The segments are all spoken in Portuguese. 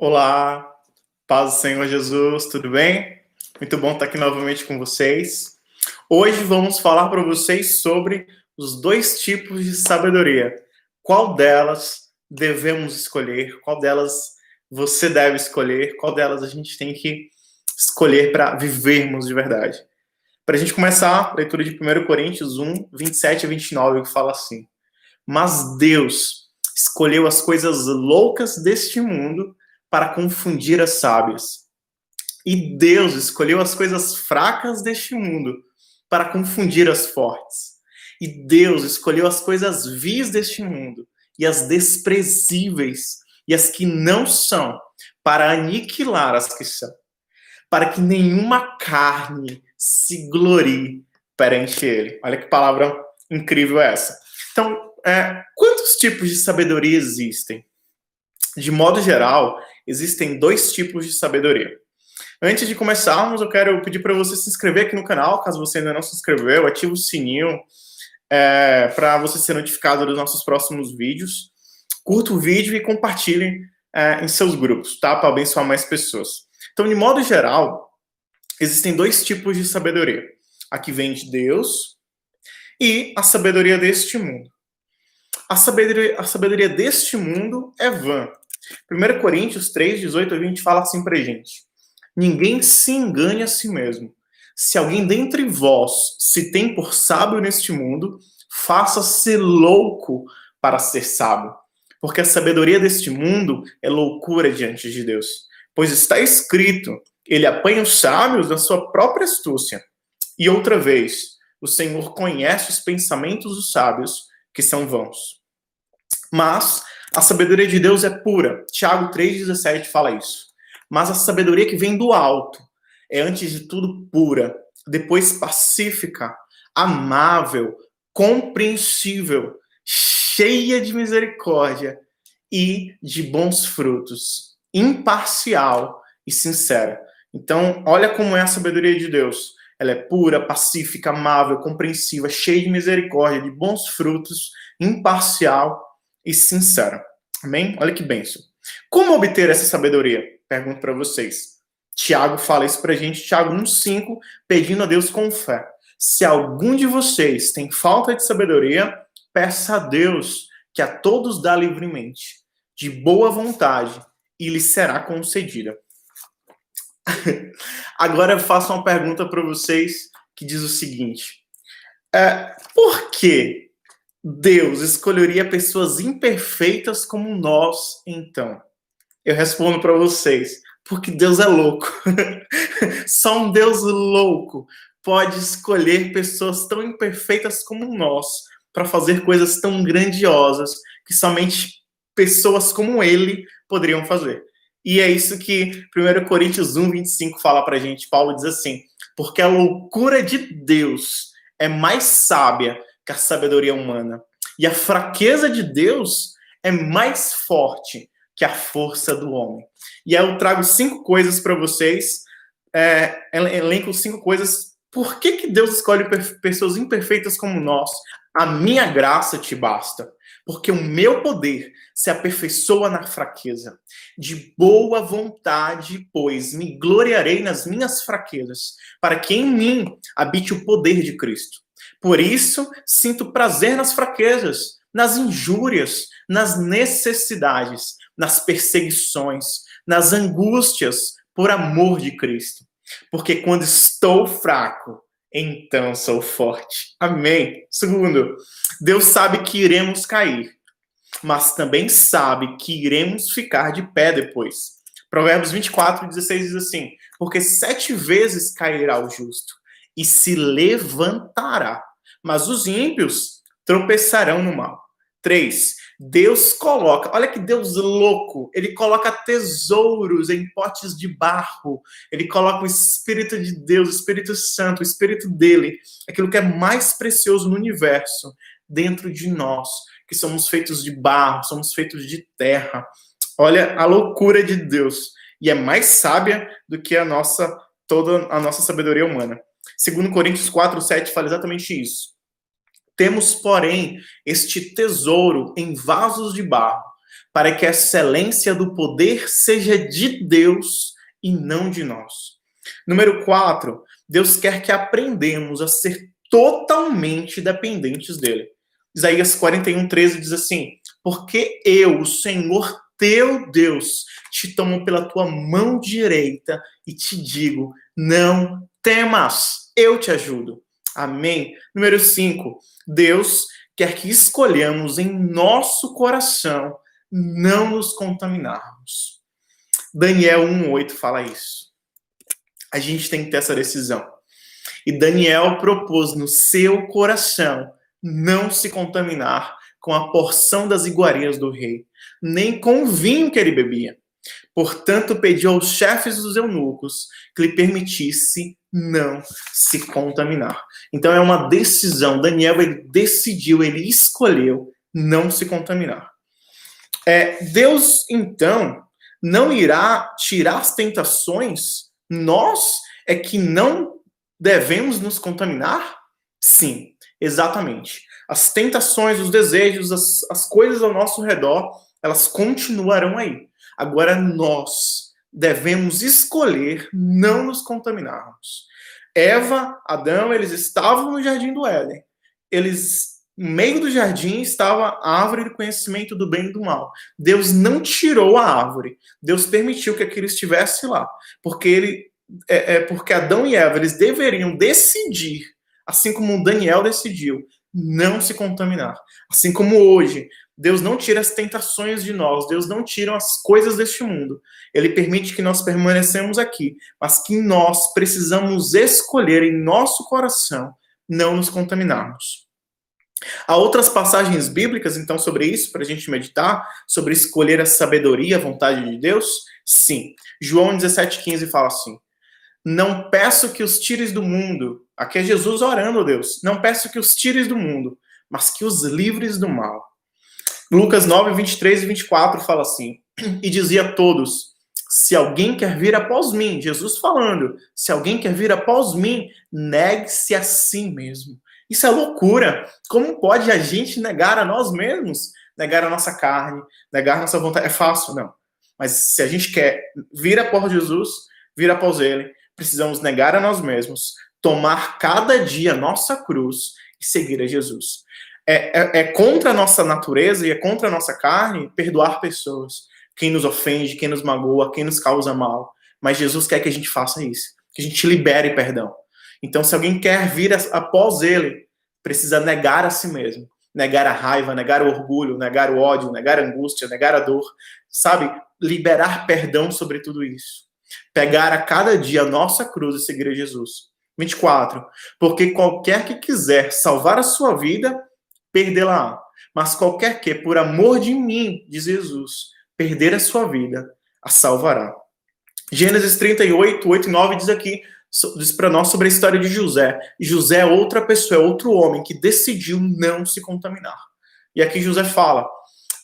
Olá, paz do Senhor Jesus, tudo bem? Muito bom estar aqui novamente com vocês. Hoje vamos falar para vocês sobre os dois tipos de sabedoria. Qual delas devemos escolher? Qual delas você deve escolher? Qual delas a gente tem que escolher para vivermos de verdade? Para a gente começar, a leitura de 1 Coríntios 1, 27 a 29, que fala assim: Mas Deus escolheu as coisas loucas deste mundo para confundir as sábias. E Deus escolheu as coisas fracas deste mundo para confundir as fortes. E Deus escolheu as coisas vis deste mundo e as desprezíveis e as que não são para aniquilar as que são, para que nenhuma carne se glorie perante ele. Olha que palavra incrível é essa. Então, é, quantos tipos de sabedoria existem? De modo geral, existem dois tipos de sabedoria. Antes de começarmos, eu quero pedir para você se inscrever aqui no canal, caso você ainda não se inscreveu, ative o sininho é, para você ser notificado dos nossos próximos vídeos. Curta o vídeo e compartilhe é, em seus grupos, tá? Para abençoar mais pessoas. Então, de modo geral, existem dois tipos de sabedoria: a que vem de Deus e a sabedoria deste mundo. A sabedoria, a sabedoria deste mundo é vã. 1 Coríntios 3, 18 a 20 fala assim pra gente: Ninguém se engane a si mesmo. Se alguém dentre vós se tem por sábio neste mundo, faça-se louco para ser sábio. Porque a sabedoria deste mundo é loucura diante de Deus. Pois está escrito: Ele apanha os sábios na sua própria astúcia. E outra vez, o Senhor conhece os pensamentos dos sábios, que são vãos. Mas a sabedoria de Deus é pura. Tiago 3,17 fala isso. Mas a sabedoria que vem do alto é, antes de tudo, pura, depois pacífica, amável, compreensível, cheia de misericórdia e de bons frutos, imparcial e sincera. Então, olha como é a sabedoria de Deus. Ela é pura, pacífica, amável, compreensiva, cheia de misericórdia, de bons frutos, imparcial e sincera. Amém? Olha que benção. Como obter essa sabedoria? Pergunto para vocês. Tiago fala isso para a gente, Tiago 1,5, pedindo a Deus com fé. Se algum de vocês tem falta de sabedoria, peça a Deus, que a todos dá livremente, de boa vontade, e lhe será concedida. Agora eu faço uma pergunta para vocês que diz o seguinte: é, por que Deus escolheria pessoas imperfeitas como nós, então? Eu respondo para vocês, porque Deus é louco. Só um Deus louco pode escolher pessoas tão imperfeitas como nós para fazer coisas tão grandiosas que somente pessoas como ele poderiam fazer. E é isso que 1 Coríntios 1, 25 fala para gente. Paulo diz assim: porque a loucura de Deus é mais sábia que a sabedoria humana. E a fraqueza de Deus é mais forte que a força do homem. E aí eu trago cinco coisas para vocês, é, elenco cinco coisas. Por que, que Deus escolhe pessoas imperfeitas como nós? A minha graça te basta, porque o meu poder se aperfeiçoa na fraqueza. De boa vontade, pois, me gloriarei nas minhas fraquezas, para que em mim habite o poder de Cristo. Por isso, sinto prazer nas fraquezas, nas injúrias, nas necessidades, nas perseguições, nas angústias, por amor de Cristo. Porque quando estou fraco, então sou forte. Amém. Segundo, Deus sabe que iremos cair, mas também sabe que iremos ficar de pé depois. Provérbios 24, 16 diz assim: Porque sete vezes cairá o justo e se levantará, mas os ímpios tropeçarão no mal. Três, Deus coloca, olha que Deus louco, ele coloca tesouros em potes de barro, ele coloca o Espírito de Deus, o Espírito Santo, o Espírito dele, aquilo que é mais precioso no universo, dentro de nós, que somos feitos de barro, somos feitos de terra. Olha a loucura de Deus, e é mais sábia do que a nossa toda a nossa sabedoria humana. Segundo Coríntios 4, 7 fala exatamente isso. Temos, porém, este tesouro em vasos de barro, para que a excelência do poder seja de Deus e não de nós. Número 4, Deus quer que aprendemos a ser totalmente dependentes dele. Isaías 41, 13 diz assim: Porque eu, o Senhor teu Deus, te tomo pela tua mão direita e te digo: não temas, eu te ajudo. Amém. Número 5. Deus quer que escolhamos em nosso coração não nos contaminarmos. Daniel 1,8 fala isso. A gente tem que ter essa decisão. E Daniel propôs no seu coração não se contaminar com a porção das iguarias do rei, nem com o vinho que ele bebia. Portanto, pediu aos chefes dos eunucos que lhe permitisse não se contaminar. Então é uma decisão. Daniel ele decidiu, ele escolheu não se contaminar. É, Deus então não irá tirar as tentações. Nós é que não devemos nos contaminar? Sim, exatamente. As tentações, os desejos, as, as coisas ao nosso redor, elas continuarão aí. Agora nós devemos escolher não nos contaminarmos. Eva, Adão, eles estavam no jardim do Éden. Eles no meio do jardim estava a árvore do conhecimento do bem e do mal. Deus não tirou a árvore. Deus permitiu que aquilo estivesse lá, porque ele é, é porque Adão e Eva eles deveriam decidir, assim como Daniel decidiu, não se contaminar. Assim como hoje, Deus não tira as tentações de nós, Deus não tira as coisas deste mundo. Ele permite que nós permanecemos aqui, mas que nós precisamos escolher em nosso coração não nos contaminarmos. Há outras passagens bíblicas, então, sobre isso, para a gente meditar, sobre escolher a sabedoria, a vontade de Deus? Sim. João 17,15 fala assim: Não peço que os tires do mundo, aqui é Jesus orando, Deus, não peço que os tires do mundo, mas que os livres do mal. Lucas 9, 23 e 24 fala assim: E dizia a todos: Se alguém quer vir após mim, Jesus falando, se alguém quer vir após mim, negue-se a si mesmo. Isso é loucura. Como pode a gente negar a nós mesmos? Negar a nossa carne, negar a nossa vontade. É fácil, não. Mas se a gente quer vir após Jesus, vir após Ele, precisamos negar a nós mesmos, tomar cada dia nossa cruz e seguir a Jesus é, é, é, contra a nossa natureza e é contra a nossa carne perdoar pessoas, quem nos ofende, quem nos magoa, quem nos causa mal. Mas Jesus quer que a gente faça isso, que a gente libere perdão. Então, se alguém quer vir após ele, precisa negar a si mesmo, negar a raiva, negar o orgulho, negar o ódio, negar a angústia, negar a dor, sabe? Liberar perdão sobre tudo isso. Pegar a cada dia a nossa cruz e seguir Jesus. 24. Porque qualquer que quiser salvar a sua vida, perdê-la. Mas qualquer que, por amor de mim, diz Jesus, perder a sua vida, a salvará. Gênesis 38, 8 e 9 diz aqui, diz para nós sobre a história de José. José é outra pessoa, é outro homem que decidiu não se contaminar. E aqui José fala: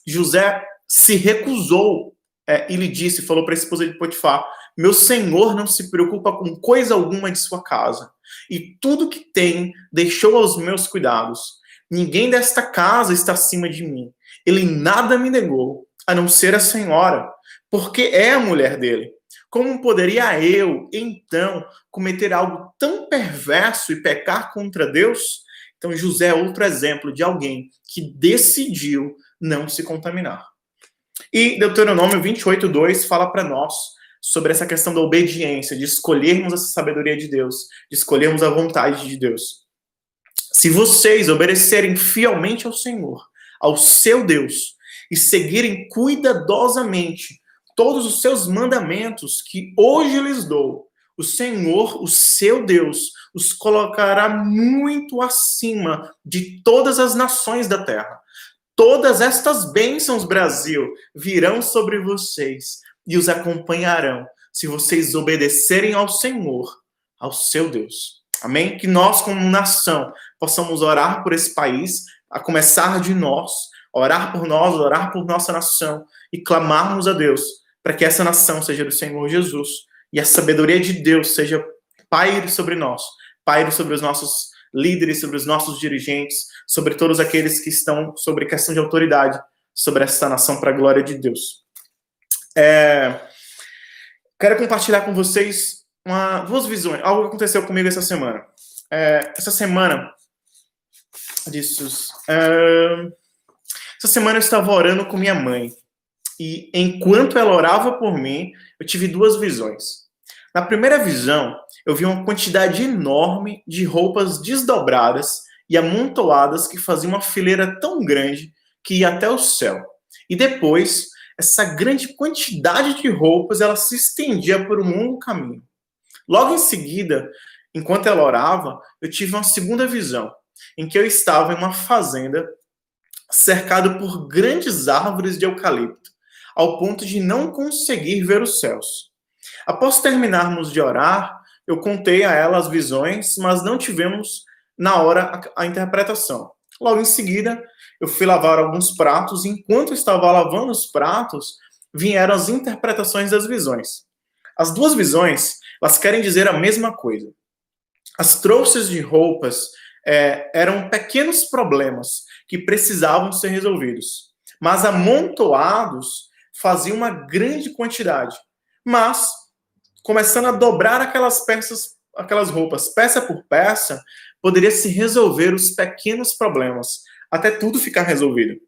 José se recusou é, e lhe disse, falou para a esposa de Potifar: Meu senhor não se preocupa com coisa alguma de sua casa, e tudo que tem deixou aos meus cuidados. Ninguém desta casa está acima de mim. Ele nada me negou, a não ser a senhora, porque é a mulher dele. Como poderia eu, então, cometer algo tão perverso e pecar contra Deus? Então, José é outro exemplo de alguém que decidiu não se contaminar. E Deuteronômio 28, 2 fala para nós sobre essa questão da obediência, de escolhermos essa sabedoria de Deus, de escolhermos a vontade de Deus. Se vocês obedecerem fielmente ao Senhor, ao seu Deus, e seguirem cuidadosamente todos os seus mandamentos que hoje lhes dou, o Senhor, o seu Deus, os colocará muito acima de todas as nações da terra. Todas estas bênçãos, Brasil, virão sobre vocês e os acompanharão se vocês obedecerem ao Senhor, ao seu Deus. Amém? Que nós, como nação, possamos orar por esse país, a começar de nós, orar por nós, orar por nossa nação e clamarmos a Deus para que essa nação seja do Senhor Jesus e a sabedoria de Deus seja paire sobre nós, paire sobre os nossos líderes, sobre os nossos dirigentes, sobre todos aqueles que estão sobre questão de autoridade sobre essa nação para a glória de Deus. É, quero compartilhar com vocês uma, duas visões, algo que aconteceu comigo essa semana. É, essa semana, disso, é, essa semana eu estava orando com minha mãe e enquanto ela orava por mim, eu tive duas visões. Na primeira visão, eu vi uma quantidade enorme de roupas desdobradas e amontoadas que faziam uma fileira tão grande que ia até o céu. E depois, essa grande quantidade de roupas, ela se estendia por um longo caminho. Logo em seguida, enquanto ela orava, eu tive uma segunda visão, em que eu estava em uma fazenda cercado por grandes árvores de eucalipto, ao ponto de não conseguir ver os céus. Após terminarmos de orar, eu contei a ela as visões, mas não tivemos na hora a, interpretação. Logo em seguida, eu fui lavar alguns pratos, e enquanto estava lavando os pratos, vieram as interpretações das visões. As duas visões, elas querem dizer a mesma coisa. As trouxas de roupas é, eram pequenos problemas que precisavam ser resolvidos, mas amontoados faziam uma grande quantidade. Mas, começando a dobrar aquelas peças, aquelas roupas, peça por peça, poderia se resolver os pequenos problemas, até tudo ficar resolvido.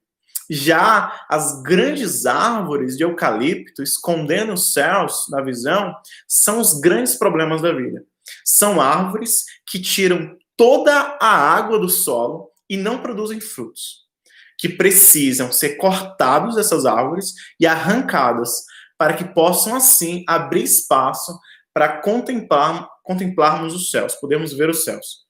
Já as grandes árvores de eucalipto escondendo os céus na visão são os grandes problemas da vida. São árvores que tiram toda a água do solo e não produzem frutos, que precisam ser cortados essas árvores e arrancadas para que possam assim abrir espaço para contemplar, contemplarmos os céus, podemos ver os céus.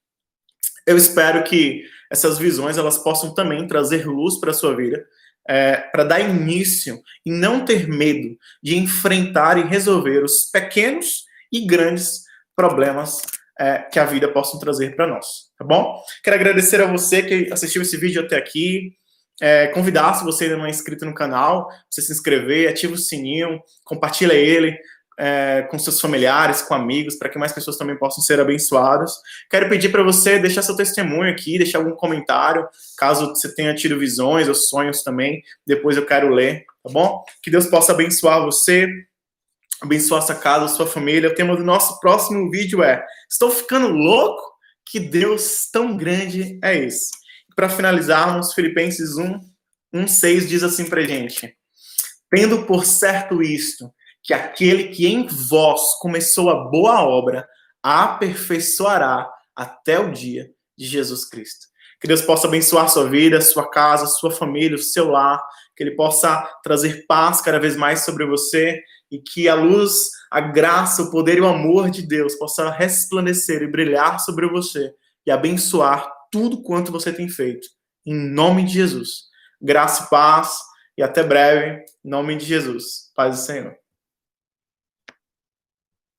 Eu espero que essas visões elas possam também trazer luz para a sua vida, é, para dar início e não ter medo de enfrentar e resolver os pequenos e grandes problemas é, que a vida possa trazer para nós, tá bom? Quero agradecer a você que assistiu esse vídeo até aqui. É, convidar, se você ainda não é inscrito no canal, você se inscrever, ativa o sininho, compartilha ele, é, com seus familiares, com amigos, para que mais pessoas também possam ser abençoadas. Quero pedir para você deixar seu testemunho aqui, deixar algum comentário, caso você tenha tido visões ou sonhos também, depois eu quero ler, tá bom? Que Deus possa abençoar você, abençoar sua casa, sua família. O tema do nosso próximo vídeo é: Estou ficando louco? Que Deus tão grande é esse? Para finalizarmos, Filipenses 1, 1, 6 diz assim para gente: Tendo por certo isto, que aquele que em vós começou a boa obra a aperfeiçoará até o dia de Jesus Cristo. Que Deus possa abençoar sua vida, sua casa, sua família, o seu lar, que Ele possa trazer paz cada vez mais sobre você e que a luz, a graça, o poder e o amor de Deus possa resplandecer e brilhar sobre você e abençoar tudo quanto você tem feito. Em nome de Jesus. Graça e paz e até breve. Em nome de Jesus. Paz do Senhor.